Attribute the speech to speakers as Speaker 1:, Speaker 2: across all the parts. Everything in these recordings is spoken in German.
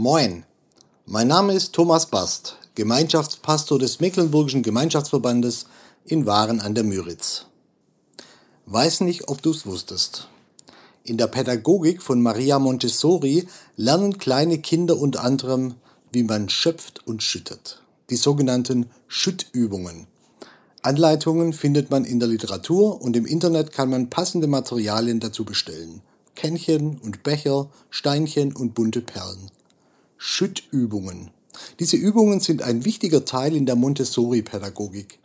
Speaker 1: Moin, mein Name ist Thomas Bast, Gemeinschaftspastor des Mecklenburgischen Gemeinschaftsverbandes in Waren an der Müritz. Weiß nicht, ob du es wusstest. In der Pädagogik von Maria Montessori lernen kleine Kinder unter anderem, wie man schöpft und schüttet. Die sogenannten Schüttübungen. Anleitungen findet man in der Literatur und im Internet kann man passende Materialien dazu bestellen. Kännchen und Becher, Steinchen und bunte Perlen. Schüttübungen. Diese Übungen sind ein wichtiger Teil in der Montessori-Pädagogik.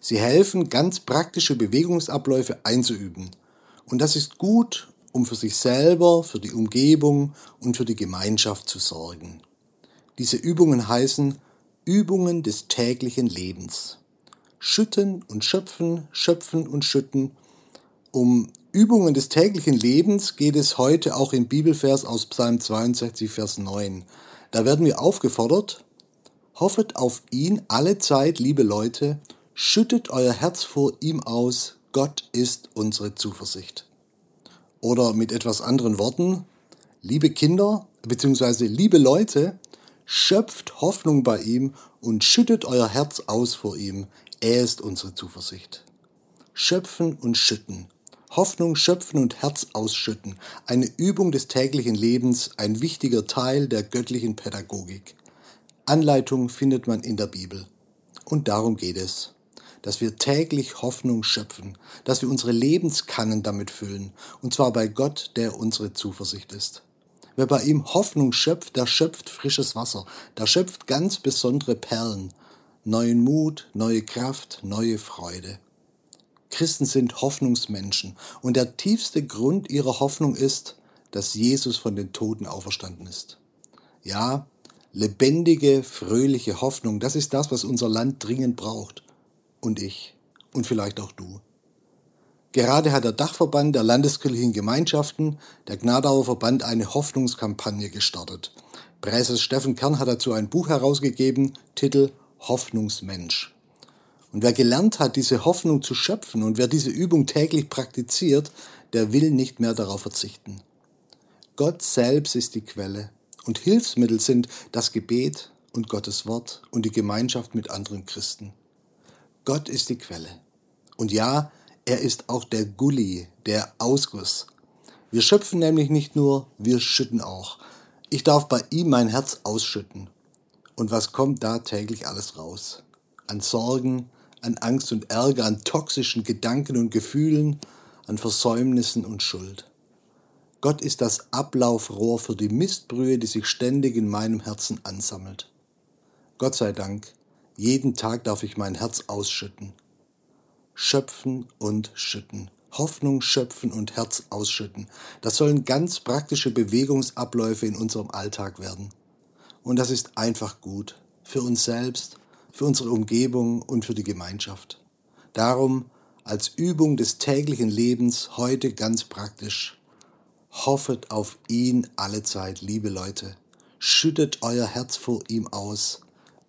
Speaker 1: Sie helfen, ganz praktische Bewegungsabläufe einzuüben. Und das ist gut, um für sich selber, für die Umgebung und für die Gemeinschaft zu sorgen. Diese Übungen heißen Übungen des täglichen Lebens. Schütten und schöpfen, schöpfen und schütten. Um Übungen des täglichen Lebens geht es heute auch im Bibelvers aus Psalm 62, Vers 9. Da werden wir aufgefordert, hoffet auf ihn alle Zeit, liebe Leute, schüttet euer Herz vor ihm aus, Gott ist unsere Zuversicht. Oder mit etwas anderen Worten, liebe Kinder bzw. liebe Leute, schöpft Hoffnung bei ihm und schüttet euer Herz aus vor ihm, er ist unsere Zuversicht. Schöpfen und schütten. Hoffnung schöpfen und Herz ausschütten, eine Übung des täglichen Lebens, ein wichtiger Teil der göttlichen Pädagogik. Anleitung findet man in der Bibel. Und darum geht es, dass wir täglich Hoffnung schöpfen, dass wir unsere Lebenskannen damit füllen, und zwar bei Gott, der unsere Zuversicht ist. Wer bei ihm Hoffnung schöpft, der schöpft frisches Wasser, der schöpft ganz besondere Perlen, neuen Mut, neue Kraft, neue Freude. Christen sind Hoffnungsmenschen und der tiefste Grund ihrer Hoffnung ist, dass Jesus von den Toten auferstanden ist. Ja, lebendige, fröhliche Hoffnung, das ist das, was unser Land dringend braucht. Und ich. Und vielleicht auch du. Gerade hat der Dachverband der landeskirchlichen Gemeinschaften, der Gnadauer Verband, eine Hoffnungskampagne gestartet. Präses Steffen Kern hat dazu ein Buch herausgegeben, Titel Hoffnungsmensch. Und wer gelernt hat, diese Hoffnung zu schöpfen und wer diese Übung täglich praktiziert, der will nicht mehr darauf verzichten. Gott selbst ist die Quelle und Hilfsmittel sind das Gebet und Gottes Wort und die Gemeinschaft mit anderen Christen. Gott ist die Quelle. Und ja, er ist auch der Gully, der Ausguss. Wir schöpfen nämlich nicht nur, wir schütten auch. Ich darf bei ihm mein Herz ausschütten. Und was kommt da täglich alles raus? An Sorgen, an Angst und Ärger, an toxischen Gedanken und Gefühlen, an Versäumnissen und Schuld. Gott ist das Ablaufrohr für die Mistbrühe, die sich ständig in meinem Herzen ansammelt. Gott sei Dank, jeden Tag darf ich mein Herz ausschütten. Schöpfen und schütten. Hoffnung schöpfen und Herz ausschütten. Das sollen ganz praktische Bewegungsabläufe in unserem Alltag werden. Und das ist einfach gut. Für uns selbst, für unsere Umgebung und für die Gemeinschaft. Darum als Übung des täglichen Lebens heute ganz praktisch. Hoffet auf ihn alle Zeit, liebe Leute. Schüttet euer Herz vor ihm aus.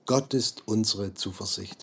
Speaker 1: Gott ist unsere Zuversicht.